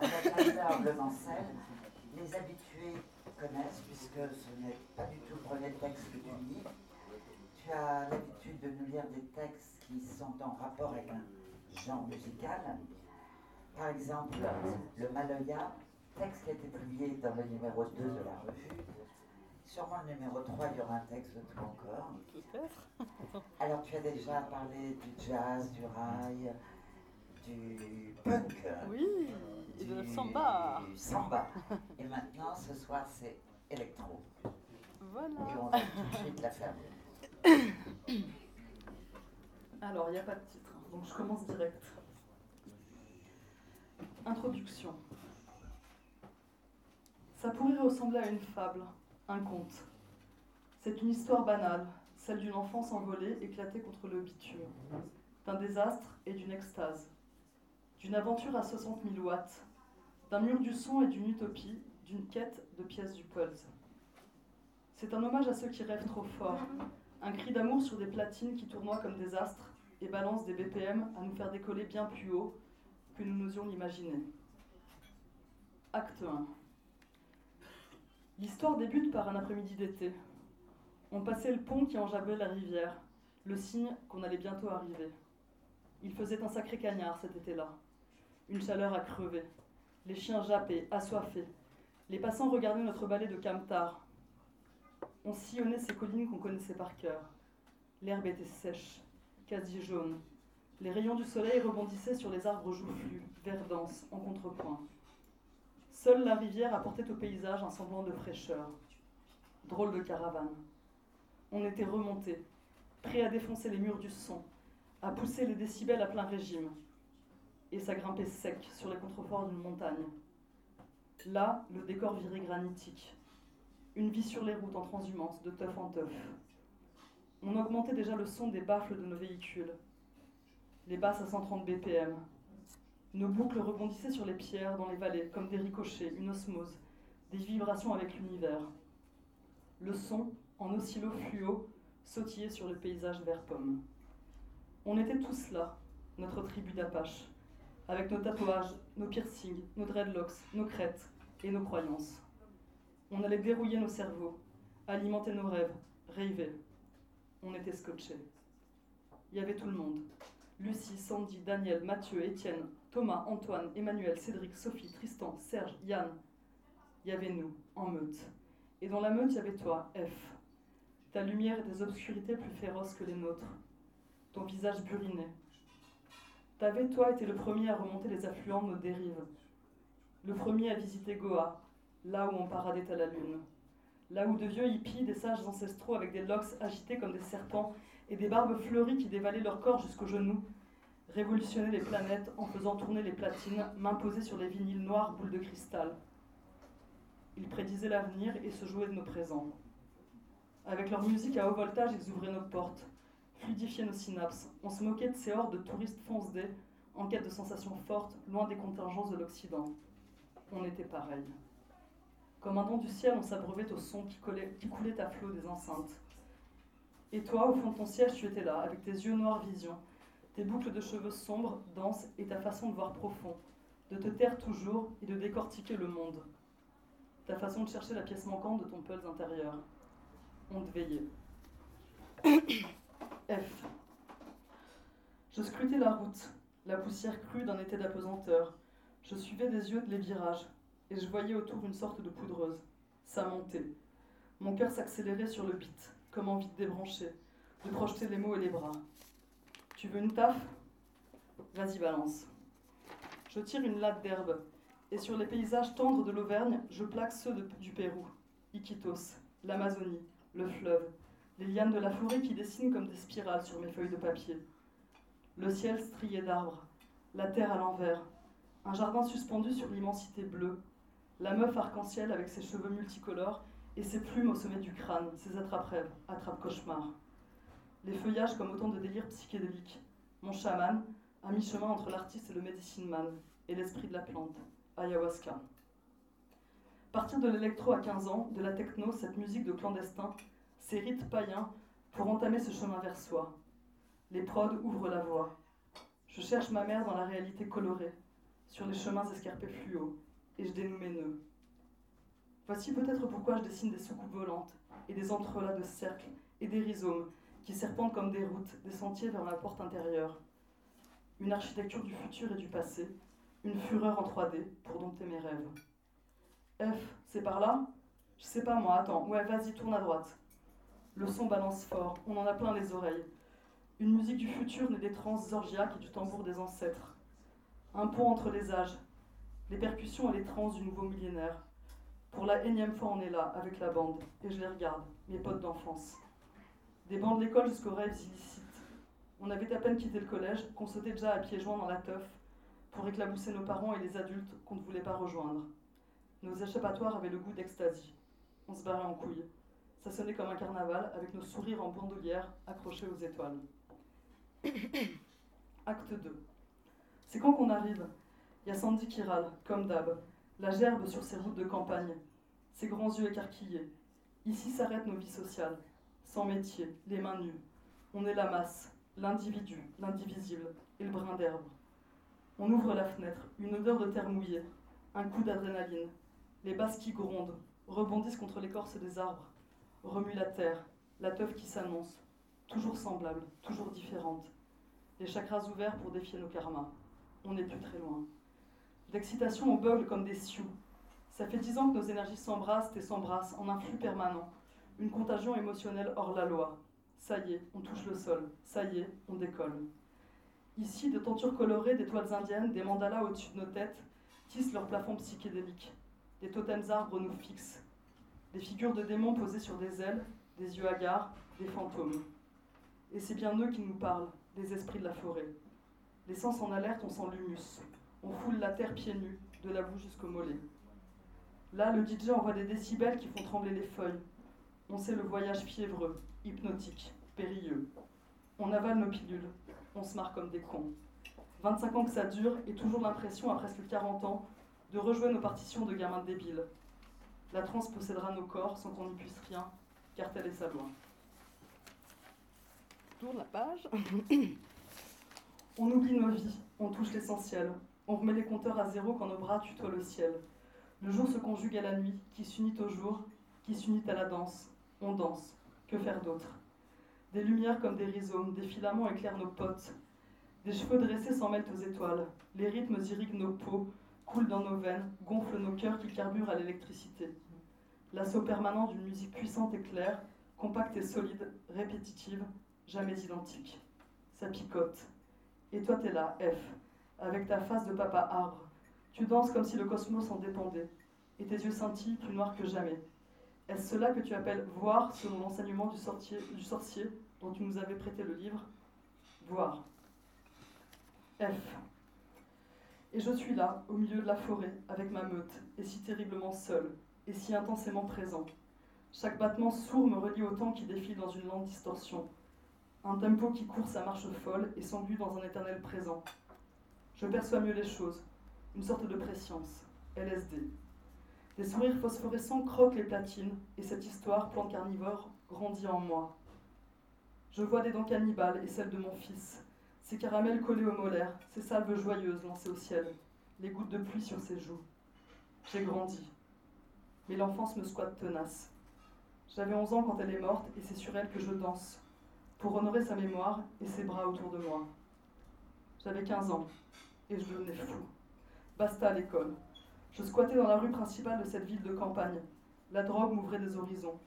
Avec Blemancel, les habitués connaissent, puisque ce n'est pas du tout le premier texte que tu lis. Tu as l'habitude de nous lire des textes qui sont en rapport avec un genre musical. Par exemple, le Maloya, texte qui a été publié dans le numéro 2 de la revue. Sûrement le numéro 3, il y aura un texte de toi encore. Alors tu as déjà parlé du jazz, du rail, du punk. Oui, de samba. Samba. Et maintenant, ce soir, c'est électro. Voilà. Et on va tout de suite la faire. Alors, il n'y a pas de titre, hein, donc je commence direct. Introduction. Ça pourrait ressembler à une fable, un conte. C'est une histoire banale, celle d'une enfance envolée éclatée contre le bitume, d'un désastre et d'une extase, d'une aventure à 60 000 watts, d'un mur du son et d'une utopie, d'une quête de pièces du pulse. C'est un hommage à ceux qui rêvent trop fort, un cri d'amour sur des platines qui tournoient comme des astres et balancent des BPM à nous faire décoller bien plus haut que nous n'osions l'imaginer. Acte 1. L'histoire débute par un après-midi d'été. On passait le pont qui enjambait la rivière, le signe qu'on allait bientôt arriver. Il faisait un sacré cagnard cet été-là. Une chaleur à crever. Les chiens jappaient, assoiffés. Les passants regardaient notre balai de Camtar. On sillonnait ces collines qu'on connaissait par cœur. L'herbe était sèche, quasi jaune. Les rayons du soleil rebondissaient sur les arbres joufflus, vert dense, en contrepoint. Seule la rivière apportait au paysage un semblant de fraîcheur. Drôle de caravane. On était remontés, prêts à défoncer les murs du son, à pousser les décibels à plein régime. Et ça grimpait sec sur les contreforts d'une montagne. Là, le décor virait granitique. Une vie sur les routes en transhumance, de teuf en teuf. On augmentait déjà le son des baffles de nos véhicules. Les basses à 130 BPM, nos boucles rebondissaient sur les pierres dans les vallées, comme des ricochets, une osmose, des vibrations avec l'univers. Le son, en oscillo fluo, sautillait sur le paysage vert pomme. On était tous là, notre tribu d'Apache, avec nos tatouages, nos piercings, nos dreadlocks, nos crêtes et nos croyances. On allait dérouiller nos cerveaux, alimenter nos rêves, rêver. On était scotchés. Il y avait tout le monde. Lucie, Sandy, Daniel, Mathieu, Étienne, Thomas, Antoine, Emmanuel, Cédric, Sophie, Tristan, Serge, Yann. Il y avait nous, en meute. Et dans la meute, il y avait toi, F. Ta lumière et tes obscurités plus féroces que les nôtres. Ton visage buriné. T'avais, toi, été le premier à remonter les affluents de nos dérives. Le premier à visiter Goa, là où on paradait à la lune. Là où de vieux hippies, des sages ancestraux avec des locks agités comme des serpents et des barbes fleuries qui dévalaient leur corps jusqu'aux genoux, révolutionner les planètes en faisant tourner les platines, m'imposer sur les vinyles noirs boules de cristal. Ils prédisaient l'avenir et se jouaient de nos présents. Avec leur musique à haut voltage, ils ouvraient nos portes, fluidifiaient nos synapses. On se moquait de ces hordes de touristes foncedés, en quête de sensations fortes, loin des contingences de l'Occident. On était pareil. Comme un don du ciel, on s'abreuvait au son qui, qui coulait à flot des enceintes. Et toi, au fond de ton siège, tu étais là, avec tes yeux noirs vision, tes boucles de cheveux sombres, denses et ta façon de voir profond, de te taire toujours et de décortiquer le monde. Ta façon de chercher la pièce manquante de ton pulse intérieur. On te veillait. F. Je scrutais la route, la poussière crue d'un été d'apesanteur. Je suivais des yeux les virages, et je voyais autour une sorte de poudreuse. Ça montait. Mon cœur s'accélérait sur le beat, comme envie de débrancher, de projeter les mots et les bras. Tu veux une taf Vas-y, balance. Je tire une latte d'herbe, et sur les paysages tendres de l'Auvergne, je plaque ceux du Pérou, Iquitos, l'Amazonie, le fleuve, les lianes de la forêt qui dessinent comme des spirales sur mes feuilles de papier. Le ciel strié d'arbres, la terre à l'envers, un jardin suspendu sur l'immensité bleue, la meuf arc-en-ciel avec ses cheveux multicolores et ses plumes au sommet du crâne, ses attrape-rêves, attrape-cauchemars les feuillages comme autant de délires psychédéliques. Mon chaman, à mi-chemin entre l'artiste et le medicine man, et l'esprit de la plante, ayahuasca. Partir de l'électro à 15 ans, de la techno, cette musique de clandestin, ces rites païens, pour entamer ce chemin vers soi. Les prods ouvrent la voie. Je cherche ma mère dans la réalité colorée. sur les chemins escarpés fluo, et je dénoue mes nœuds. Voici peut-être pourquoi je dessine des soucoupes volantes et des entrelacs de cercles et des rhizomes qui serpentent comme des routes, des sentiers vers la porte intérieure. Une architecture du futur et du passé, une fureur en 3D pour dompter mes rêves. F, c'est par là? Je sais pas moi, attends, ouais, vas-y, tourne à droite. Le son balance fort, on en a plein les oreilles. Une musique du futur née des transes orgiaques et du tambour des ancêtres. Un pont entre les âges, les percussions et les trans du nouveau millénaire. Pour la énième fois, on est là, avec la bande, et je les regarde, mes potes d'enfance. Des bancs de l'école jusqu'aux rêves illicites. On avait à peine quitté le collège, qu'on sautait déjà à pieds joints dans la teuf pour éclabousser nos parents et les adultes qu'on ne voulait pas rejoindre. Nos échappatoires avaient le goût d'extasie. On se barrait en couille. Ça sonnait comme un carnaval, avec nos sourires en bandoulière accrochés aux étoiles. Acte 2. C'est quand qu'on arrive Il y a Sandy qui râle, comme d'hab, la gerbe sur ses routes de campagne, ses grands yeux écarquillés. Ici s'arrêtent nos vies sociales, sans métier, les mains nues. On est la masse, l'individu, l'indivisible et le brin d'herbe. On ouvre la fenêtre, une odeur de terre mouillée, un coup d'adrénaline. Les basses qui grondent, rebondissent contre l'écorce des arbres, remuent la terre, la teuf qui s'annonce, toujours semblable, toujours différente. Les chakras ouverts pour défier nos karmas. On n'est plus très loin. D'excitation, on bugle comme des sioux. Ça fait dix ans que nos énergies s'embrassent et s'embrassent en un flux permanent. Une contagion émotionnelle hors la loi. Ça y est, on touche le sol. Ça y est, on décolle. Ici, de tentures colorées, d'étoiles indiennes, des mandalas au-dessus de nos têtes tissent leurs plafonds psychédéliques. Des totems arbres nous fixent. Des figures de démons posées sur des ailes, des yeux hagards, des fantômes. Et c'est bien eux qui nous parlent, les esprits de la forêt. Les sens en alerte, on sent l'humus. On foule la terre pieds nus, de la boue jusqu'au mollet. Là, le DJ envoie des décibels qui font trembler les feuilles. On sait le voyage fiévreux, hypnotique, périlleux. On avale nos pilules, on se marre comme des cons. 25 ans que ça dure et toujours l'impression, à presque 40 ans, de rejouer nos partitions de gamins débiles. La transe possédera nos corps sans qu'on n'y puisse rien, car tel est sa loi. Tourne la page. on oublie nos vies, on touche l'essentiel, on remet les compteurs à zéro quand nos bras tutoient le ciel. Le jour se conjugue à la nuit, qui s'unit au jour, qui s'unit à la danse. On danse. Que faire d'autre? Des lumières comme des rhizomes, des filaments éclairent nos potes. Des cheveux dressés s'en mêlent aux étoiles. Les rythmes irriguent nos peaux, coulent dans nos veines, gonflent nos cœurs qui carburent à l'électricité. L'assaut permanent d'une musique puissante et claire, compacte et solide, répétitive, jamais identique. Ça picote. Et toi, t'es là, F, avec ta face de papa arbre. Tu danses comme si le cosmos en dépendait, et tes yeux scintillent plus noirs que jamais. Est-ce cela que tu appelles voir selon l'enseignement du, du sorcier dont tu nous avais prêté le livre? Voir. F. Et je suis là, au milieu de la forêt, avec ma meute, et si terriblement seul, et si intensément présent. Chaque battement sourd me relie au temps qui défile dans une lente distorsion. Un tempo qui court sa marche folle et s'englue dans un éternel présent. Je perçois mieux les choses. Une sorte de préscience. LSD. Des sourires phosphorescents croquent les platines, et cette histoire, plante carnivore, grandit en moi. Je vois des dents cannibales et celles de mon fils, ses caramels collés aux molaires, ses salves joyeuses lancées au ciel, les gouttes de pluie sur ses joues. J'ai grandi. Mais l'enfance me squatte tenace. J'avais 11 ans quand elle est morte, et c'est sur elle que je danse, pour honorer sa mémoire et ses bras autour de moi. J'avais 15 ans, et je devenais fou. Basta à l'école. Je squattais dans la rue principale de cette ville de campagne. La drogue m'ouvrait des horizons.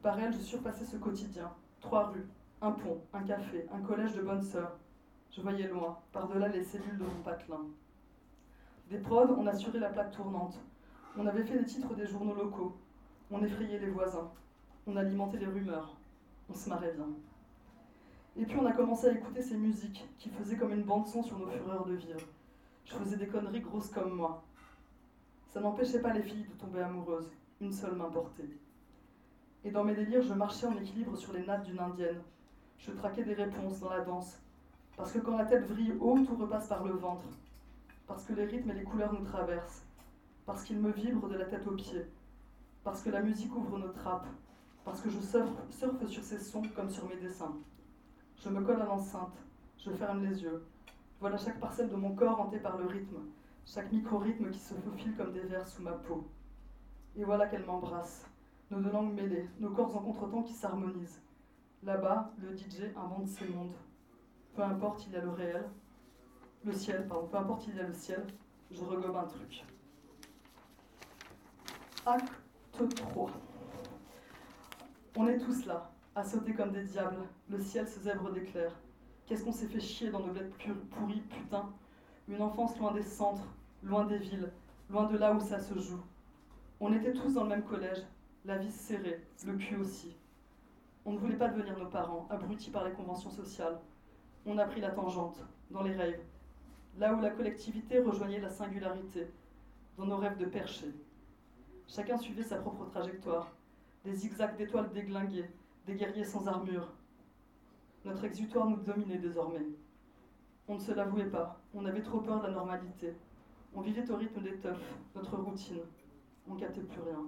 Par elle, je surpassais ce quotidien. Trois rues, un pont, un café, un collège de bonnes sœurs. Je voyais loin, par-delà les cellules de mon patelin. Des prods, on assurait la plaque tournante. On avait fait les titres des journaux locaux. On effrayait les voisins. On alimentait les rumeurs. On se marrait bien. Et puis on a commencé à écouter ces musiques qui faisaient comme une bande-son sur nos fureurs de vivre. Je faisais des conneries grosses comme moi. Ça n'empêchait pas les filles de tomber amoureuses. Une seule m'importait. Et dans mes délires, je marchais en équilibre sur les nattes d'une indienne. Je traquais des réponses dans la danse. Parce que quand la tête vrille haut, tout repasse par le ventre. Parce que les rythmes et les couleurs nous traversent. Parce qu'ils me vibrent de la tête aux pieds. Parce que la musique ouvre nos trappes. Parce que je surfe sur ces sons comme sur mes dessins. Je me colle à l'enceinte, je ferme les yeux. Voilà chaque parcelle de mon corps hantée par le rythme. chaque micro-rythme qui se faufile comme des vers sous ma peau. Et voilà qu'elle m'embrasse, nos deux langues mêlées, nos corps en contretemps qui s'harmonisent. Là-bas, le DJ invente ses mondes. Peu importe, il y a le réel, le ciel, pardon, peu importe, il y a le ciel, je regobe un truc. Acte 3. On est tous là, à sauter comme des diables, le ciel se zèbre d'éclairs. Qu'est-ce qu'on s'est fait chier dans nos bleds pourris, putain? Une enfance loin des centres, loin des villes, loin de là où ça se joue. On était tous dans le même collège, la vie serrée, le cul aussi. On ne voulait pas devenir nos parents, abrutis par les conventions sociales. On a pris la tangente, dans les rêves, là où la collectivité rejoignait la singularité, dans nos rêves de percher. Chacun suivait sa propre trajectoire, des zigzags d'étoiles déglinguées, des guerriers sans armure, notre exutoire nous dominait désormais. On ne se l'avouait pas, on avait trop peur de la normalité. On vivait au rythme des teufs, notre routine. On ne captait plus rien.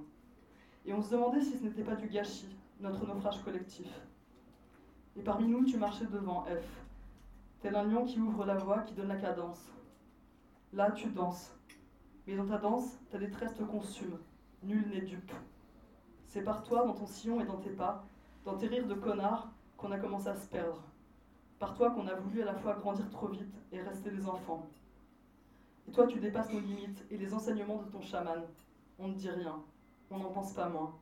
Et on se demandait si ce n'était pas du gâchis, notre naufrage collectif. Et parmi nous, tu marchais devant, F, tel un lion qui ouvre la voie, qui donne la cadence. Là, tu danses. Mais dans ta danse, ta détresse te consume. Nul n'est dupe. C'est par toi, dans ton sillon et dans tes pas, dans tes rires de connard, qu'on a commencé à se perdre. Par toi qu'on a voulu à la fois grandir trop vite et rester des enfants. Et toi, tu dépasses nos limites et les enseignements de ton chaman. On ne dit rien, on n'en pense pas moins.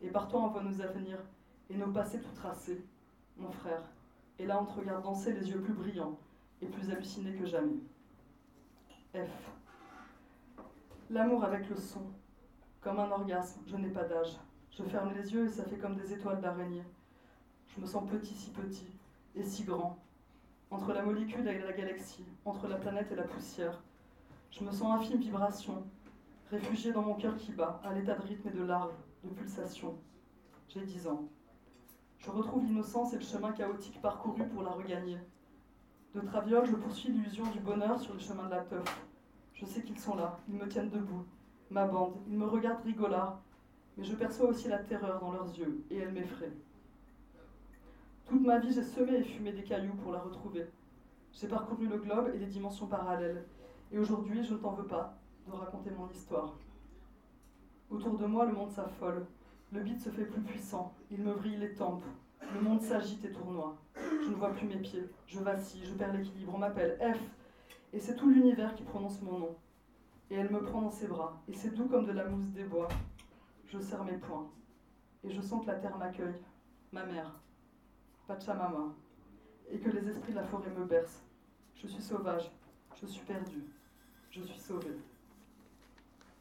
Et par toi, on voit nos avenirs et nos passés tout tracés, mon frère. Et là, on te regarde danser les yeux plus brillants et plus hallucinés que jamais. F. L'amour avec le son. Comme un orgasme, je n'ai pas d'âge. Je ferme les yeux et ça fait comme des étoiles d'araignée. Je me sens petit, si petit, et si grand. Entre la molécule et la galaxie, entre la planète et la poussière. Je me sens infime vibration, réfugié dans mon cœur qui bat, à l'état de rythme et de larve, de pulsation. J'ai dix ans. Je retrouve l'innocence et le chemin chaotique parcouru pour la regagner. De traviole, je poursuis l'illusion du bonheur sur le chemin de la teuf. Je sais qu'ils sont là, ils me tiennent debout. Ma bande, ils me regardent rigolard, mais je perçois aussi la terreur dans leurs yeux, et elle m'effraie. Toute ma vie, j'ai semé et fumé des cailloux pour la retrouver. J'ai parcouru le globe et les dimensions parallèles. Et aujourd'hui, je ne t'en veux pas de raconter mon histoire. Autour de moi, le monde s'affole. Le beat se fait plus puissant. Il me vrille les tempes. Le monde s'agite et tournoie. Je ne vois plus mes pieds. Je vacille, je perds l'équilibre. On m'appelle F. Et c'est tout l'univers qui prononce mon nom. Et elle me prend dans ses bras. Et c'est doux comme de la mousse des bois. Je serre mes poings. Et je sens que la terre m'accueille. Ma mère. Pachamama, et que les esprits de la forêt me bercent. Je suis sauvage, je suis perdu, je suis sauvé.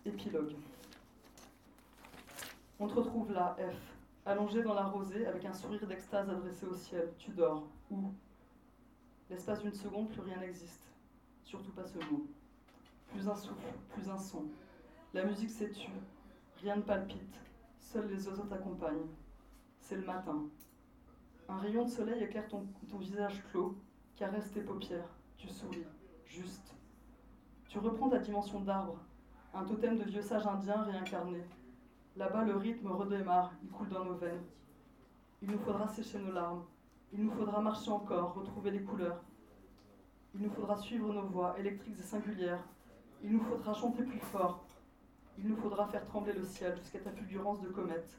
Épilogue. On te retrouve là, F, allongé dans la rosée avec un sourire d'extase adressé au ciel. Tu dors. Où? L'espace d'une seconde, plus rien n'existe. Surtout pas ce mot. Plus un souffle, plus un son. La musique s'étue, rien ne palpite, seuls les oiseaux t'accompagnent. C'est le matin, un rayon de soleil éclaire ton, visage clos, caresse tes paupières. Tu souris, juste. Tu reprends ta dimension d'arbre, un totem de vieux sage indien réincarné. Là-bas, le rythme redémarre, il coule dans nos veines. Il nous faudra sécher nos larmes. Il nous faudra marcher encore, retrouver les couleurs. Il nous faudra suivre nos voix, électriques et singulières. Il nous faudra chanter plus fort. Il nous faudra faire trembler le ciel jusqu'à ta fulgurance de comète.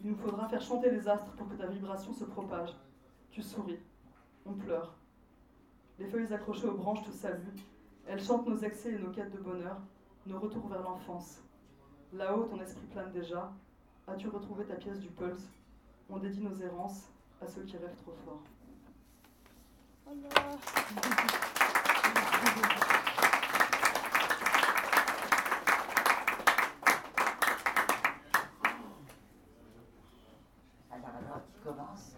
Il nous faudra faire chanter les astres pour que ta vibration se propage. Tu souris. On pleure. Les feuilles accrochées aux branches te saluent. Elles chantent nos excès et nos quêtes de bonheur, nos retours vers l'enfance. Là-haut, ton esprit plane déjà. As-tu retrouvé ta pièce du pulse? On dédie nos errances à ceux qui rêvent trop fort. Alors, alors, tu commence.